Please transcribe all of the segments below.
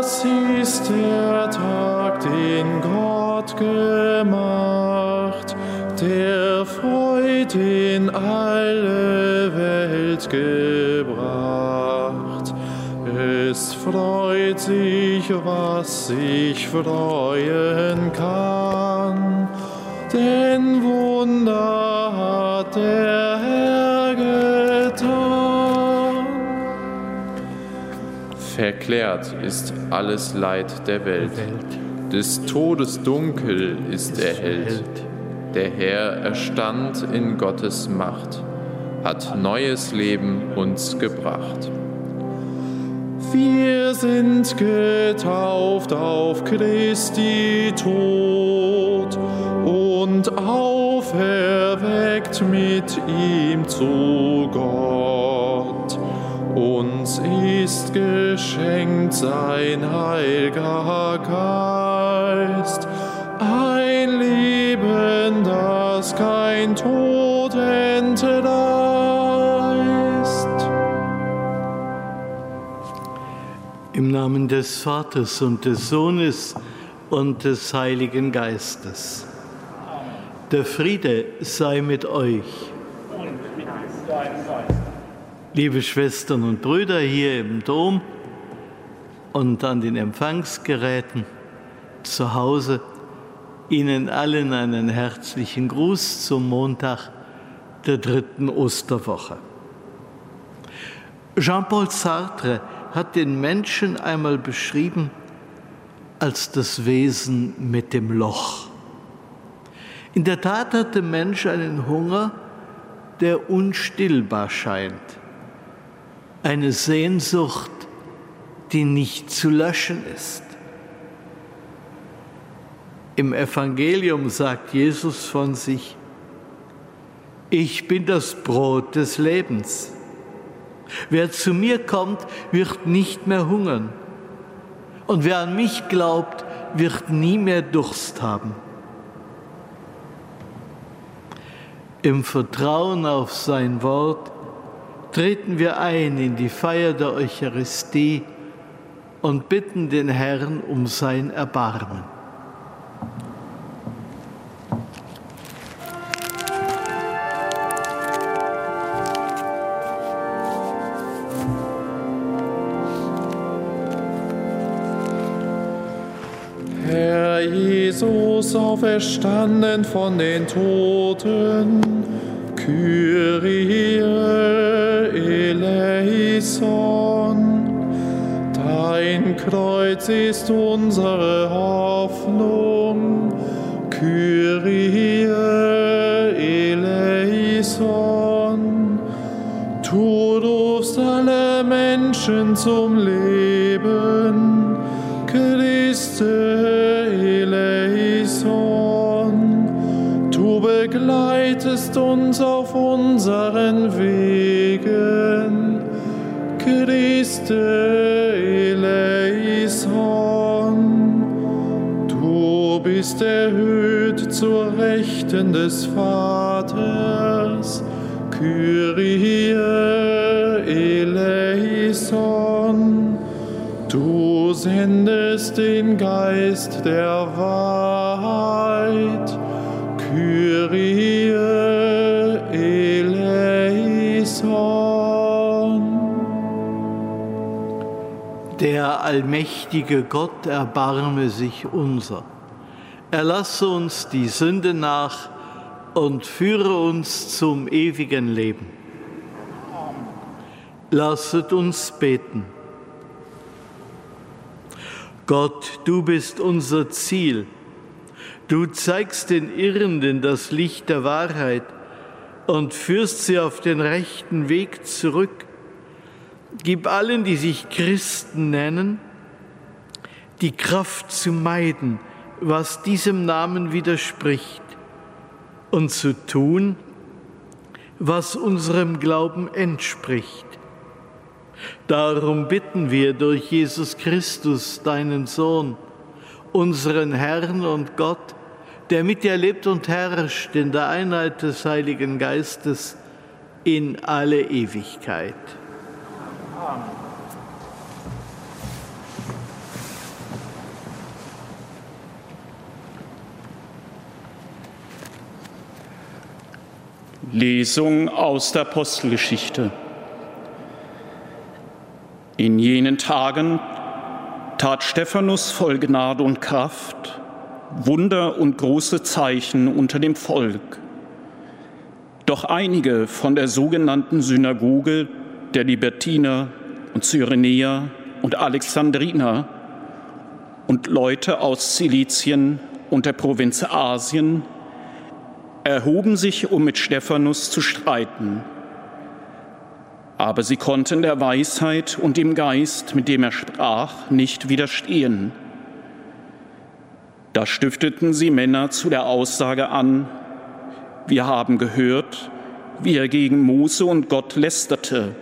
Das ist der Tag, den Gott gemacht, der Freude in alle Welt gebracht. Es freut sich, was sich freuen kann, denn Wunder hat der Verklärt ist alles Leid der Welt. Des Todes Dunkel ist erhellt. Der Herr erstand in Gottes Macht, hat neues Leben uns gebracht. Wir sind getauft auf Christi Tod und auferweckt mit ihm zu Gott. Uns ist geschenkt sein heiliger Geist, ein Leben, das kein Tod entreißt. Im Namen des Vaters und des Sohnes und des Heiligen Geistes. Der Friede sei mit euch. Liebe Schwestern und Brüder hier im Dom und an den Empfangsgeräten zu Hause, Ihnen allen einen herzlichen Gruß zum Montag der dritten Osterwoche. Jean-Paul Sartre hat den Menschen einmal beschrieben als das Wesen mit dem Loch. In der Tat hat der Mensch einen Hunger, der unstillbar scheint, eine Sehnsucht, die nicht zu löschen ist. Im Evangelium sagt Jesus von sich, ich bin das Brot des Lebens. Wer zu mir kommt, wird nicht mehr hungern. Und wer an mich glaubt, wird nie mehr Durst haben. Im Vertrauen auf sein Wort treten wir ein in die Feier der Eucharistie und bitten den Herrn um sein Erbarmen. Herr Jesus, auferstanden von den Toten, Kyrie eleison. Dein Kreuz ist unsere Hoffnung, bist erhöht zur Rechten des Vaters, Kyrie eleison. Du sendest den Geist der Wahrheit, Kyrie eleison. Der allmächtige Gott erbarme sich unser. Erlasse uns die Sünde nach und führe uns zum ewigen Leben. Lasset uns beten. Gott, du bist unser Ziel. Du zeigst den Irrenden das Licht der Wahrheit und führst sie auf den rechten Weg zurück. Gib allen, die sich Christen nennen, die Kraft zu meiden, was diesem Namen widerspricht, und zu tun, was unserem Glauben entspricht. Darum bitten wir durch Jesus Christus, deinen Sohn, unseren Herrn und Gott, der mit dir lebt und herrscht in der Einheit des Heiligen Geistes in alle Ewigkeit. Amen. Lesung aus der Apostelgeschichte. In jenen Tagen tat Stephanus voll Gnade und Kraft Wunder und große Zeichen unter dem Volk. Doch einige von der sogenannten Synagoge der Libertiner und Cyrenäer und Alexandriner und Leute aus Silizien und der Provinz Asien erhoben sich, um mit Stephanus zu streiten. Aber sie konnten der Weisheit und dem Geist, mit dem er sprach, nicht widerstehen. Da stifteten sie Männer zu der Aussage an, wir haben gehört, wie er gegen Mose und Gott lästerte.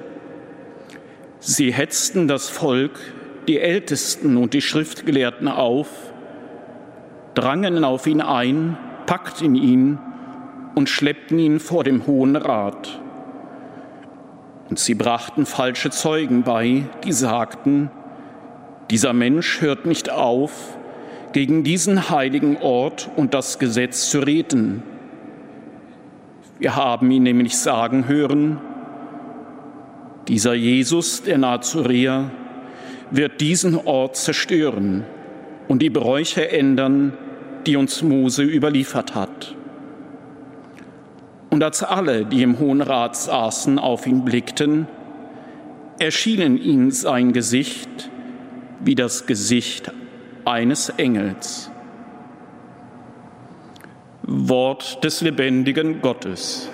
Sie hetzten das Volk, die Ältesten und die Schriftgelehrten auf, drangen auf ihn ein, packten ihn und schleppten ihn vor dem Hohen Rat. Und sie brachten falsche Zeugen bei, die sagten, dieser Mensch hört nicht auf, gegen diesen heiligen Ort und das Gesetz zu reden. Wir haben ihn nämlich sagen hören, dieser Jesus, der Nazaräer, wird diesen Ort zerstören und die Bräuche ändern, die uns Mose überliefert hat. Und als alle, die im Hohen Rat saßen, auf ihn blickten, erschienen ihnen sein Gesicht wie das Gesicht eines Engels. Wort des lebendigen Gottes.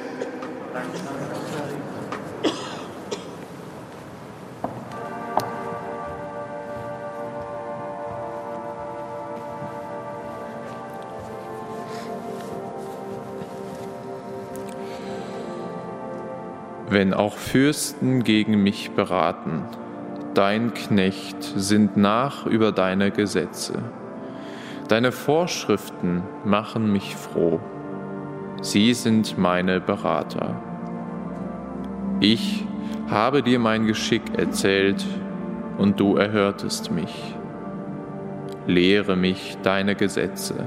Auch Fürsten gegen mich beraten, dein Knecht sind nach über deine Gesetze. Deine Vorschriften machen mich froh, sie sind meine Berater. Ich habe dir mein Geschick erzählt und du erhörtest mich. Lehre mich deine Gesetze.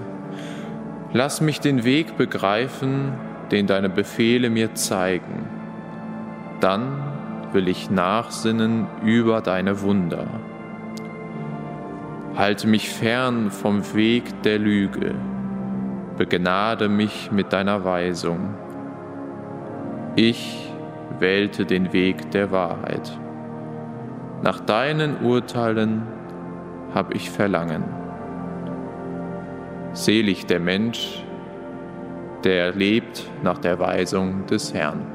Lass mich den Weg begreifen, den deine Befehle mir zeigen dann will ich nachsinnen über deine Wunder. Halte mich fern vom Weg der Lüge, begnade mich mit deiner Weisung. Ich wählte den Weg der Wahrheit. Nach deinen Urteilen habe ich Verlangen. Selig der Mensch, der lebt nach der Weisung des Herrn.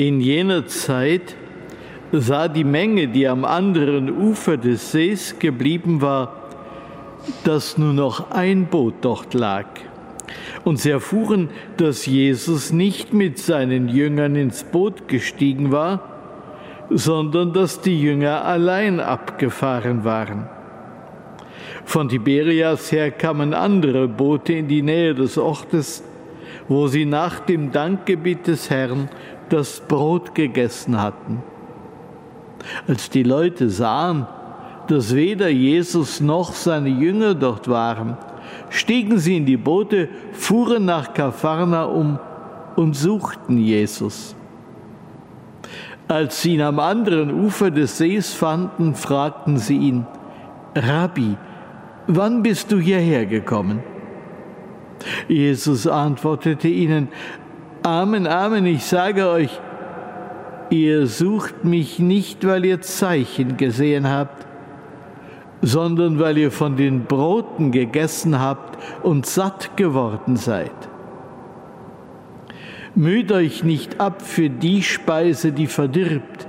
In jener Zeit sah die Menge, die am anderen Ufer des Sees geblieben war, dass nur noch ein Boot dort lag Und sie erfuhren, dass Jesus nicht mit seinen Jüngern ins Boot gestiegen war, sondern dass die Jünger allein abgefahren waren. Von Tiberias her kamen andere Boote in die Nähe des Ortes, wo sie nach dem Dankgebet des Herrn das Brot gegessen hatten. Als die Leute sahen, dass weder Jesus noch seine Jünger dort waren, stiegen sie in die Boote, fuhren nach Kapharnaum und suchten Jesus. Als sie ihn am anderen Ufer des Sees fanden, fragten sie ihn, Rabbi, wann bist du hierher gekommen? Jesus antwortete ihnen, Amen, Amen, ich sage euch, ihr sucht mich nicht, weil ihr Zeichen gesehen habt, sondern weil ihr von den Broten gegessen habt und satt geworden seid. Müht euch nicht ab für die Speise, die verdirbt,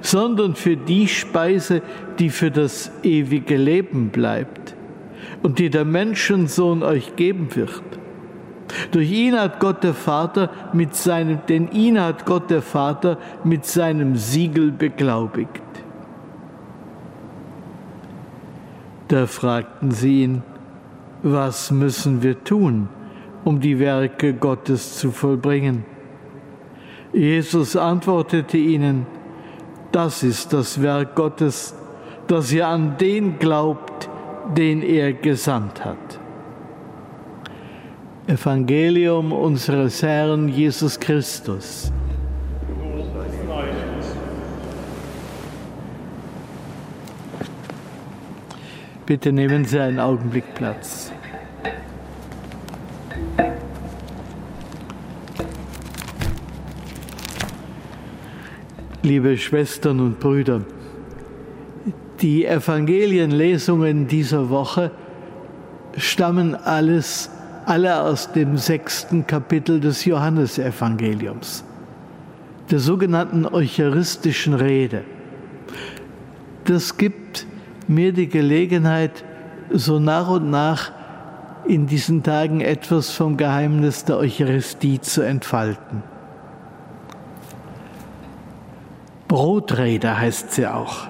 sondern für die Speise, die für das ewige Leben bleibt und die der Menschensohn euch geben wird. Durch ihn hat Gott der Vater mit seinem, denn ihn hat Gott der Vater mit seinem Siegel beglaubigt. Da fragten sie ihn, was müssen wir tun, um die Werke Gottes zu vollbringen? Jesus antwortete ihnen, das ist das Werk Gottes, dass ihr an den glaubt, den er gesandt hat. Evangelium unseres Herrn Jesus Christus. Bitte nehmen Sie einen Augenblick Platz. Liebe Schwestern und Brüder, die Evangelienlesungen dieser Woche stammen alles, alle aus dem sechsten Kapitel des Johannesevangeliums, der sogenannten eucharistischen Rede. Das gibt mir die Gelegenheit, so nach und nach in diesen Tagen etwas vom Geheimnis der Eucharistie zu entfalten. Brotrede heißt sie auch.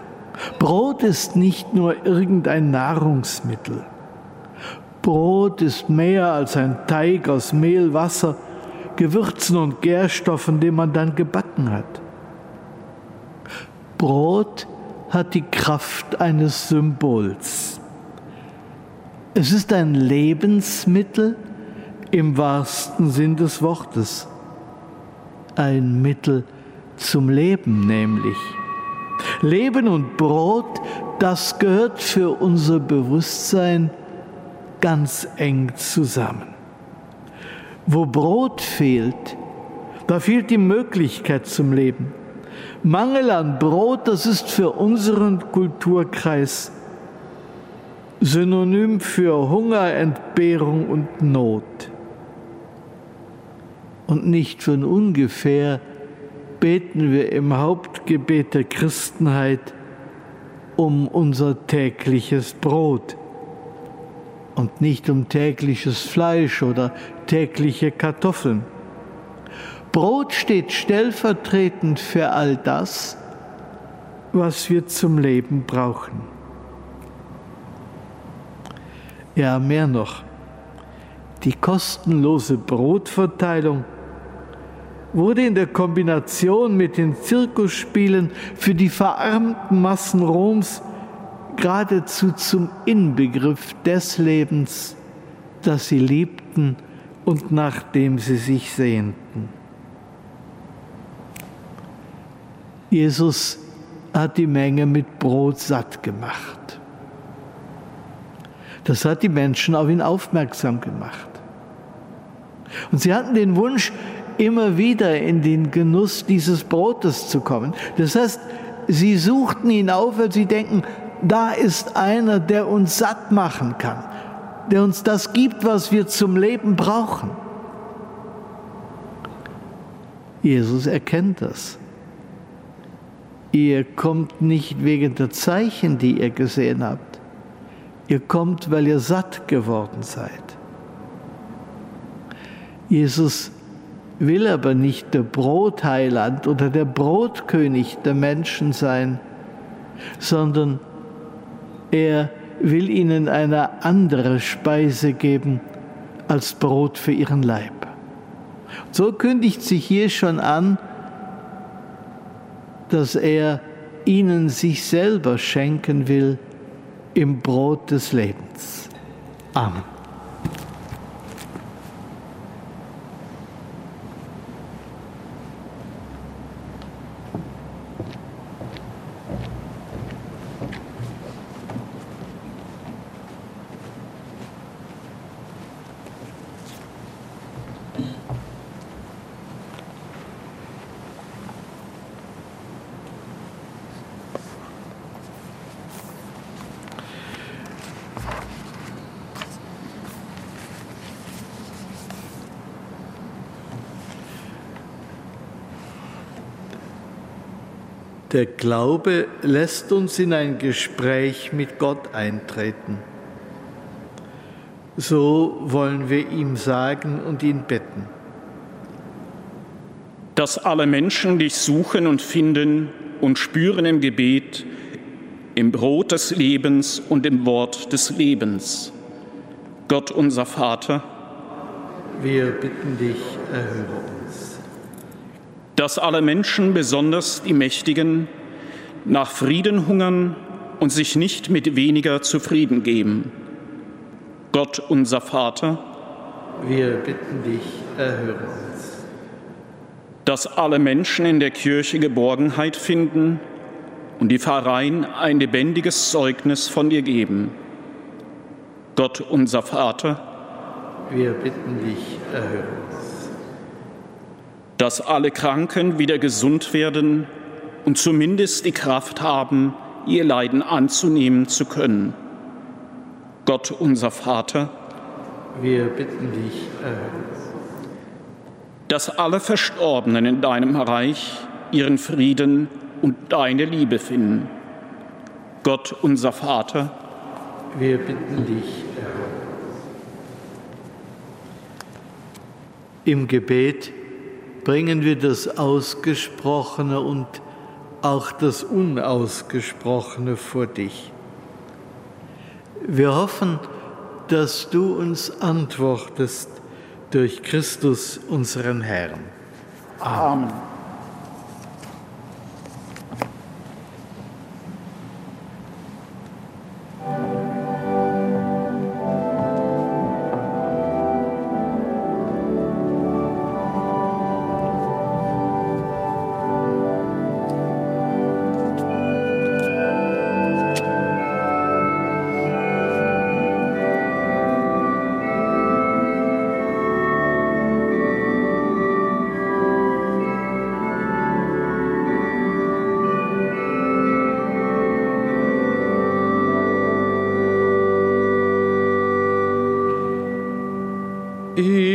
Brot ist nicht nur irgendein Nahrungsmittel. Brot ist mehr als ein Teig aus Mehl, Wasser, Gewürzen und Gärstoffen, den man dann gebacken hat. Brot hat die Kraft eines Symbols. Es ist ein Lebensmittel im wahrsten Sinn des Wortes. Ein Mittel zum Leben nämlich. Leben und Brot, das gehört für unser Bewusstsein ganz eng zusammen. Wo Brot fehlt, da fehlt die Möglichkeit zum Leben. Mangel an Brot, das ist für unseren Kulturkreis Synonym für Hunger, Entbehrung und Not. Und nicht von ungefähr beten wir im Hauptgebet der Christenheit um unser tägliches Brot und nicht um tägliches Fleisch oder tägliche Kartoffeln. Brot steht stellvertretend für all das, was wir zum Leben brauchen. Ja, mehr noch. Die kostenlose Brotverteilung wurde in der Kombination mit den Zirkusspielen für die verarmten Massen Roms geradezu zum Inbegriff des Lebens, das sie liebten und nach dem sie sich sehnten. Jesus hat die Menge mit Brot satt gemacht. Das hat die Menschen auf ihn aufmerksam gemacht. Und sie hatten den Wunsch, immer wieder in den Genuss dieses Brotes zu kommen. Das heißt, sie suchten ihn auf, weil sie denken, da ist einer, der uns satt machen kann, der uns das gibt, was wir zum Leben brauchen. Jesus erkennt das. Ihr kommt nicht wegen der Zeichen, die ihr gesehen habt. Ihr kommt, weil ihr satt geworden seid. Jesus will aber nicht der Brotheiland oder der Brotkönig der Menschen sein, sondern er will ihnen eine andere Speise geben als Brot für ihren Leib. So kündigt sich hier schon an, dass er ihnen sich selber schenken will im Brot des Lebens. Amen. Der Glaube lässt uns in ein Gespräch mit Gott eintreten. So wollen wir ihm sagen und ihn bitten. Dass alle Menschen dich suchen und finden und spüren im Gebet, im Brot des Lebens und im Wort des Lebens. Gott unser Vater, wir bitten dich, erhöre uns dass alle Menschen, besonders die Mächtigen, nach Frieden hungern und sich nicht mit weniger zufrieden geben. Gott unser Vater, wir bitten dich, erhöre uns. Dass alle Menschen in der Kirche Geborgenheit finden und die Pfarreien ein lebendiges Zeugnis von dir geben. Gott unser Vater, wir bitten dich, erhöre uns dass alle Kranken wieder gesund werden und zumindest die Kraft haben, ihr Leiden anzunehmen zu können. Gott unser Vater, wir bitten dich, dass alle Verstorbenen in deinem Reich ihren Frieden und deine Liebe finden. Gott unser Vater, wir bitten dich, Im Gebet bringen wir das Ausgesprochene und auch das Unausgesprochene vor dich. Wir hoffen, dass du uns antwortest durch Christus, unseren Herrn. Amen.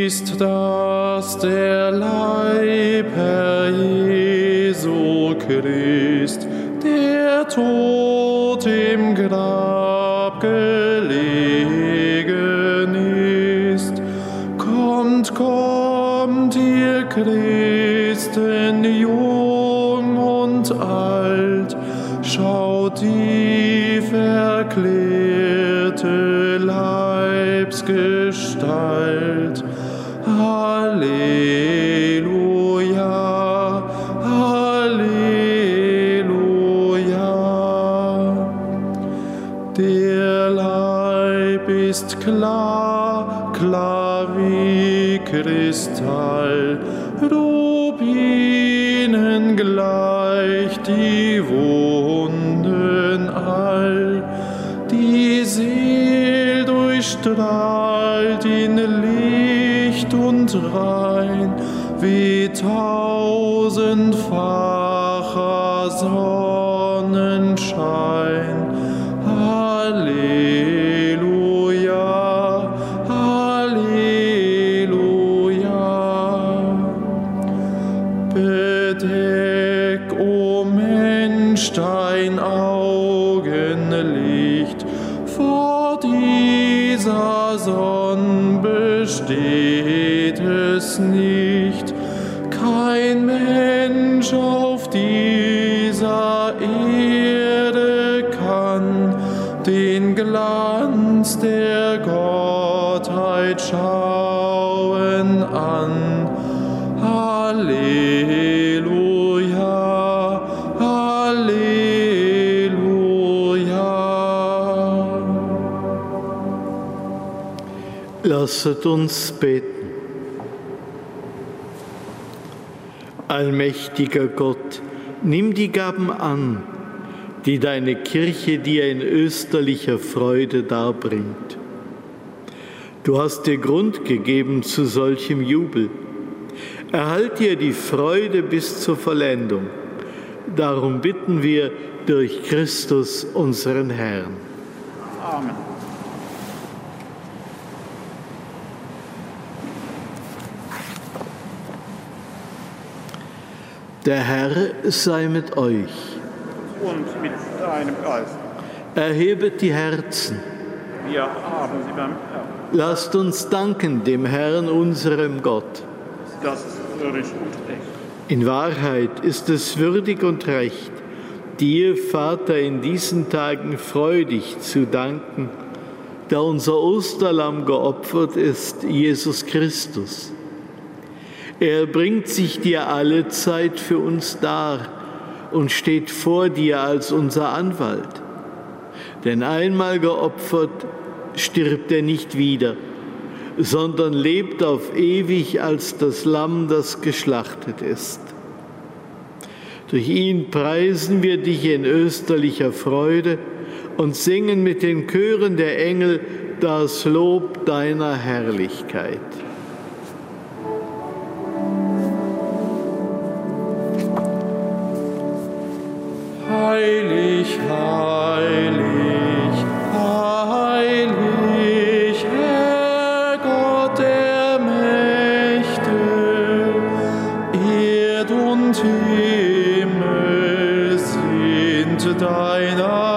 Ist das der Leib, Herr Jesu Christ, der tot durchstrahlt in Licht und rein, wie tausendfacher Lasset uns beten. Allmächtiger Gott, nimm die Gaben an, die deine Kirche dir in österlicher Freude darbringt. Du hast dir Grund gegeben zu solchem Jubel. Erhalt dir die Freude bis zur Vollendung. Darum bitten wir durch Christus unseren Herrn. Amen. Der Herr sei mit euch. Und mit deinem Geist. Erhebet die Herzen. Wir haben sie beim Herrn. Lasst uns danken dem Herrn, unserem Gott. Das ist würdig und recht. In Wahrheit ist es würdig und recht, dir, Vater, in diesen Tagen freudig zu danken, da unser Osterlamm geopfert ist, Jesus Christus. Er bringt sich dir alle Zeit für uns dar und steht vor dir als unser Anwalt. Denn einmal geopfert, stirbt er nicht wieder, sondern lebt auf ewig als das Lamm, das geschlachtet ist. Durch ihn preisen wir dich in österlicher Freude und singen mit den Chören der Engel das Lob deiner Herrlichkeit. Heilig, heilig, heilig, Herr Gott der Mächte, Erd und Himmel sind deiner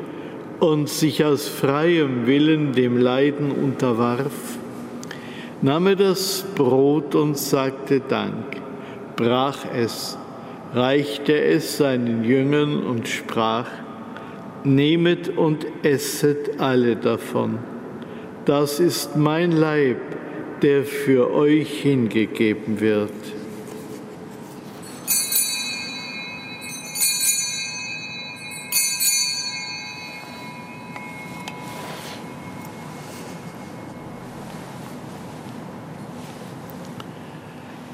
und sich aus freiem Willen dem Leiden unterwarf, nahm er das Brot und sagte Dank, brach es, reichte es seinen Jüngern und sprach, Nehmet und esset alle davon. Das ist mein Leib, der für euch hingegeben wird.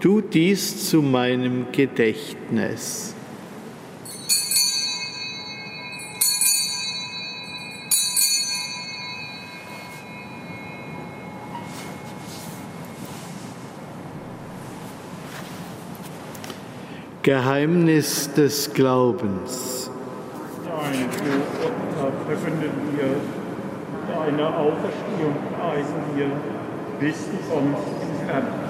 Tut dies zu meinem Gedächtnis. Geheimnis des Glaubens. Dein Tod verkünden wir, deine Auferstehung preisen wir, bis du in Herrlichkeit.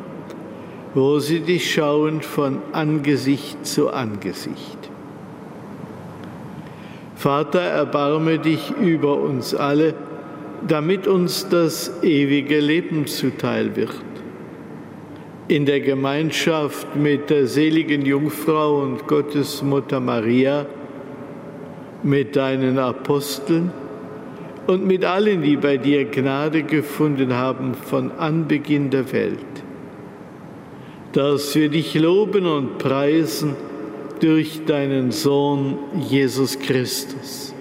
wo sie dich schauen von Angesicht zu Angesicht. Vater, erbarme dich über uns alle, damit uns das ewige Leben zuteil wird. In der Gemeinschaft mit der seligen Jungfrau und Gottesmutter Maria, mit deinen Aposteln und mit allen, die bei dir Gnade gefunden haben von Anbeginn der Welt dass wir dich loben und preisen durch deinen Sohn Jesus Christus.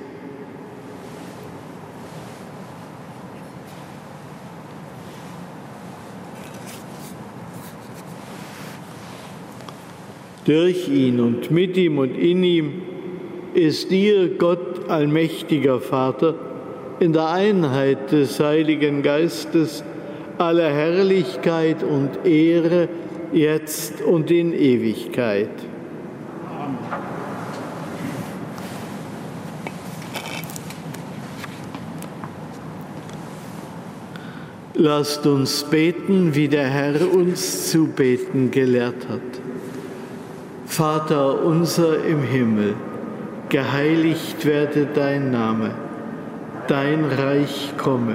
Durch ihn und mit ihm und in ihm ist dir, Gott, allmächtiger Vater, in der Einheit des Heiligen Geistes aller Herrlichkeit und Ehre, jetzt und in Ewigkeit. Lasst uns beten, wie der Herr uns zu beten gelehrt hat. Vater unser im Himmel, geheiligt werde dein Name, dein Reich komme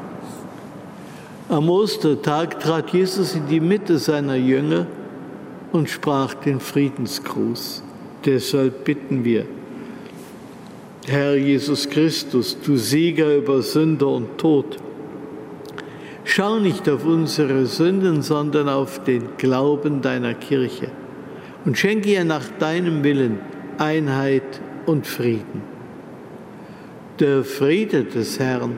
Am Ostertag trat Jesus in die Mitte seiner Jünger und sprach den Friedensgruß. Deshalb bitten wir, Herr Jesus Christus, du Sieger über Sünder und Tod, schau nicht auf unsere Sünden, sondern auf den Glauben deiner Kirche und schenke ihr nach deinem Willen Einheit und Frieden. Der Friede des Herrn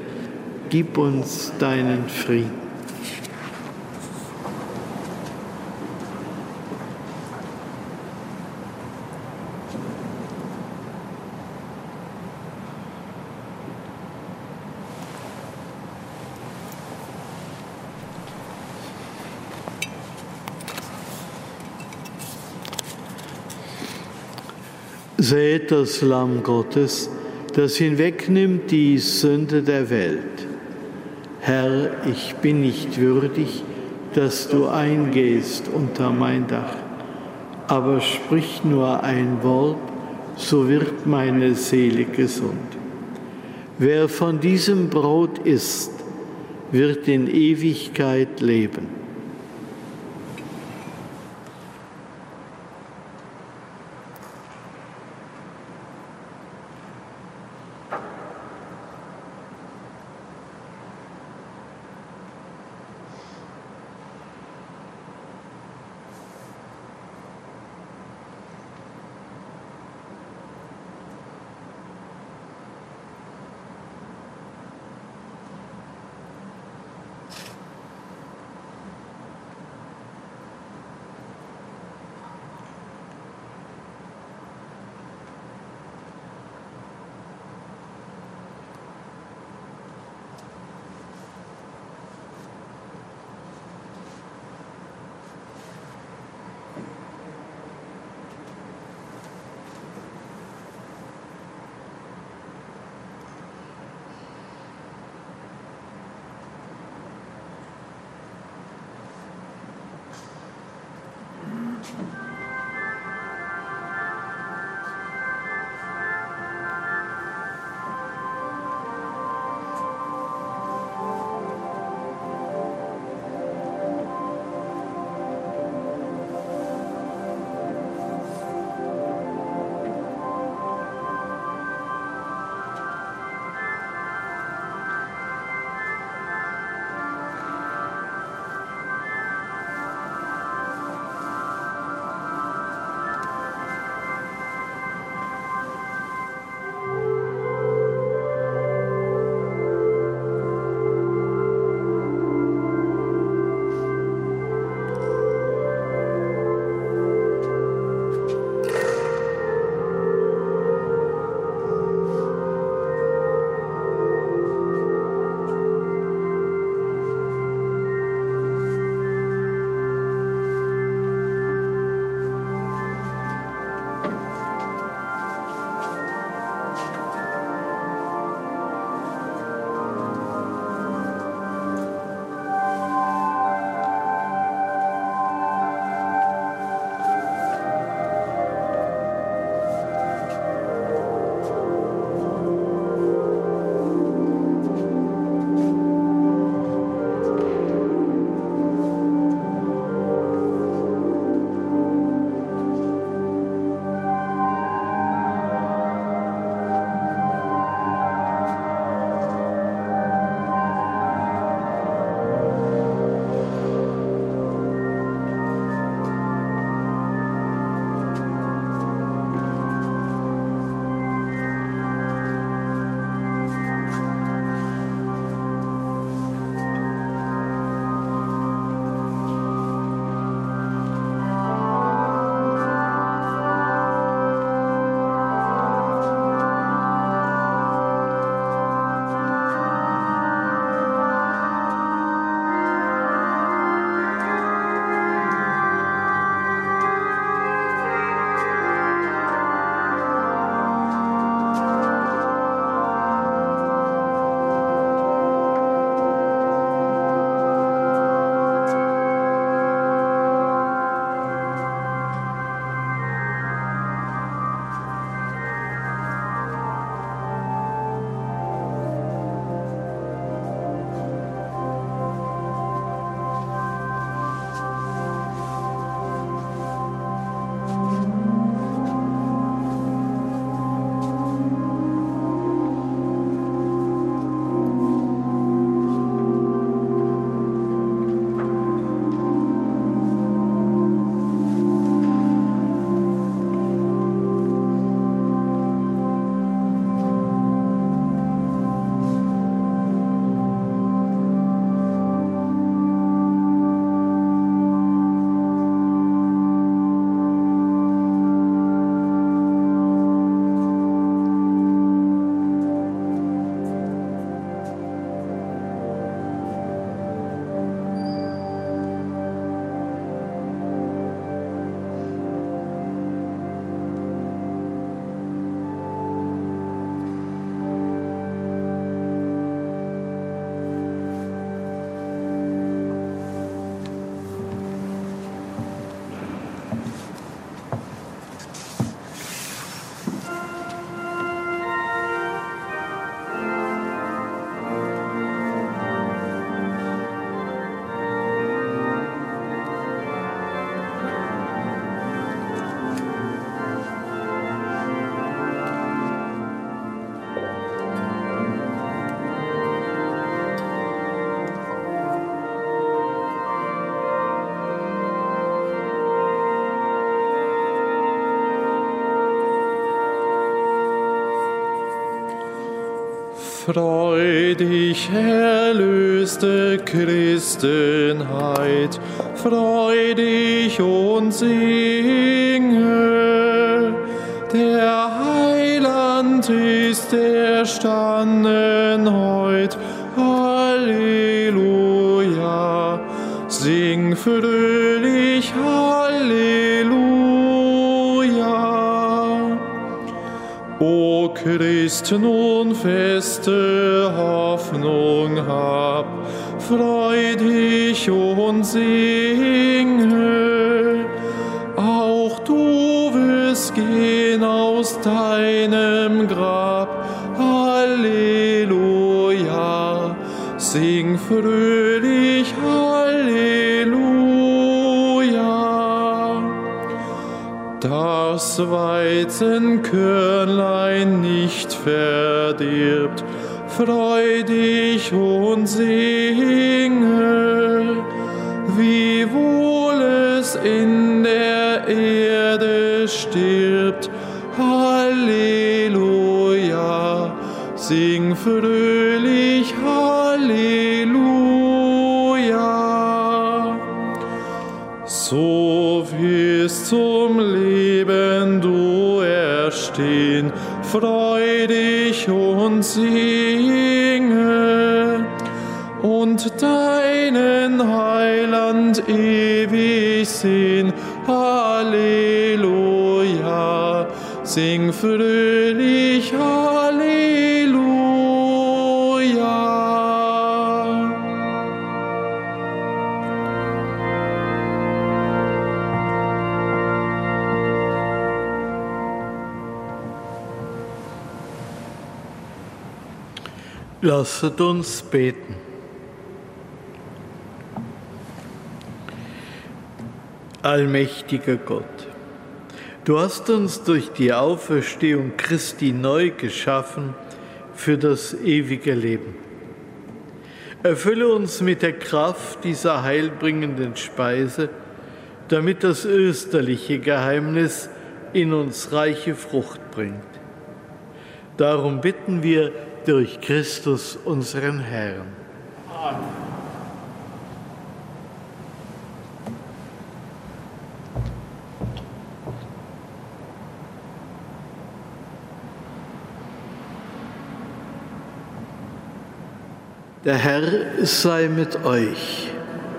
gib uns deinen Frieden. Seht das Lamm Gottes, das hinwegnimmt die Sünde der Welt. Herr, ich bin nicht würdig, dass du eingehst unter mein Dach, aber sprich nur ein Wort, so wird meine Seele gesund. Wer von diesem Brot isst, wird in Ewigkeit leben. Freu dich, erlöste Christenheit, freu dich und singe. Der Heiland ist erstanden heut, Halleluja. Sing fröhlich, Christ, nun feste Hoffnung hab, freu dich und singe. Auch du wirst gehen aus deinem Grab, Halleluja. Sing fröhlich, Das Weizenkörnlein nicht verdirbt, freu dich und singe, wie wohl es in der Erde stirbt. Halleluja, sing fröhlich, Halleluja. So wirst zum freu dich und singe und deinen Heiland ewig sehen. Halleluja, sing fröhlich, Lasset uns beten. Allmächtiger Gott, du hast uns durch die Auferstehung Christi neu geschaffen für das ewige Leben. Erfülle uns mit der Kraft dieser heilbringenden Speise, damit das österliche Geheimnis in uns reiche Frucht bringt. Darum bitten wir durch Christus unseren Herrn. Der Herr sei mit euch.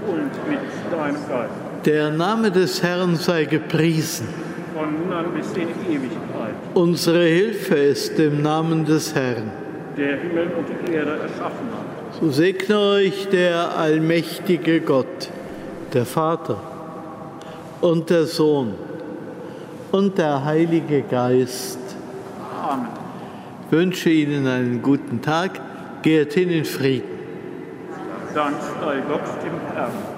Und mit deinem Geist. Der Name des Herrn sei gepriesen. Von nun an bis in Ewigkeit. Unsere Hilfe ist im Namen des Herrn. Der Himmel und die Erde erschaffen hat. So segne euch der allmächtige Gott, der Vater und der Sohn und der Heilige Geist. Amen. Ich wünsche Ihnen einen guten Tag. Geht hin in Frieden. Dank sei Gott dem Herrn.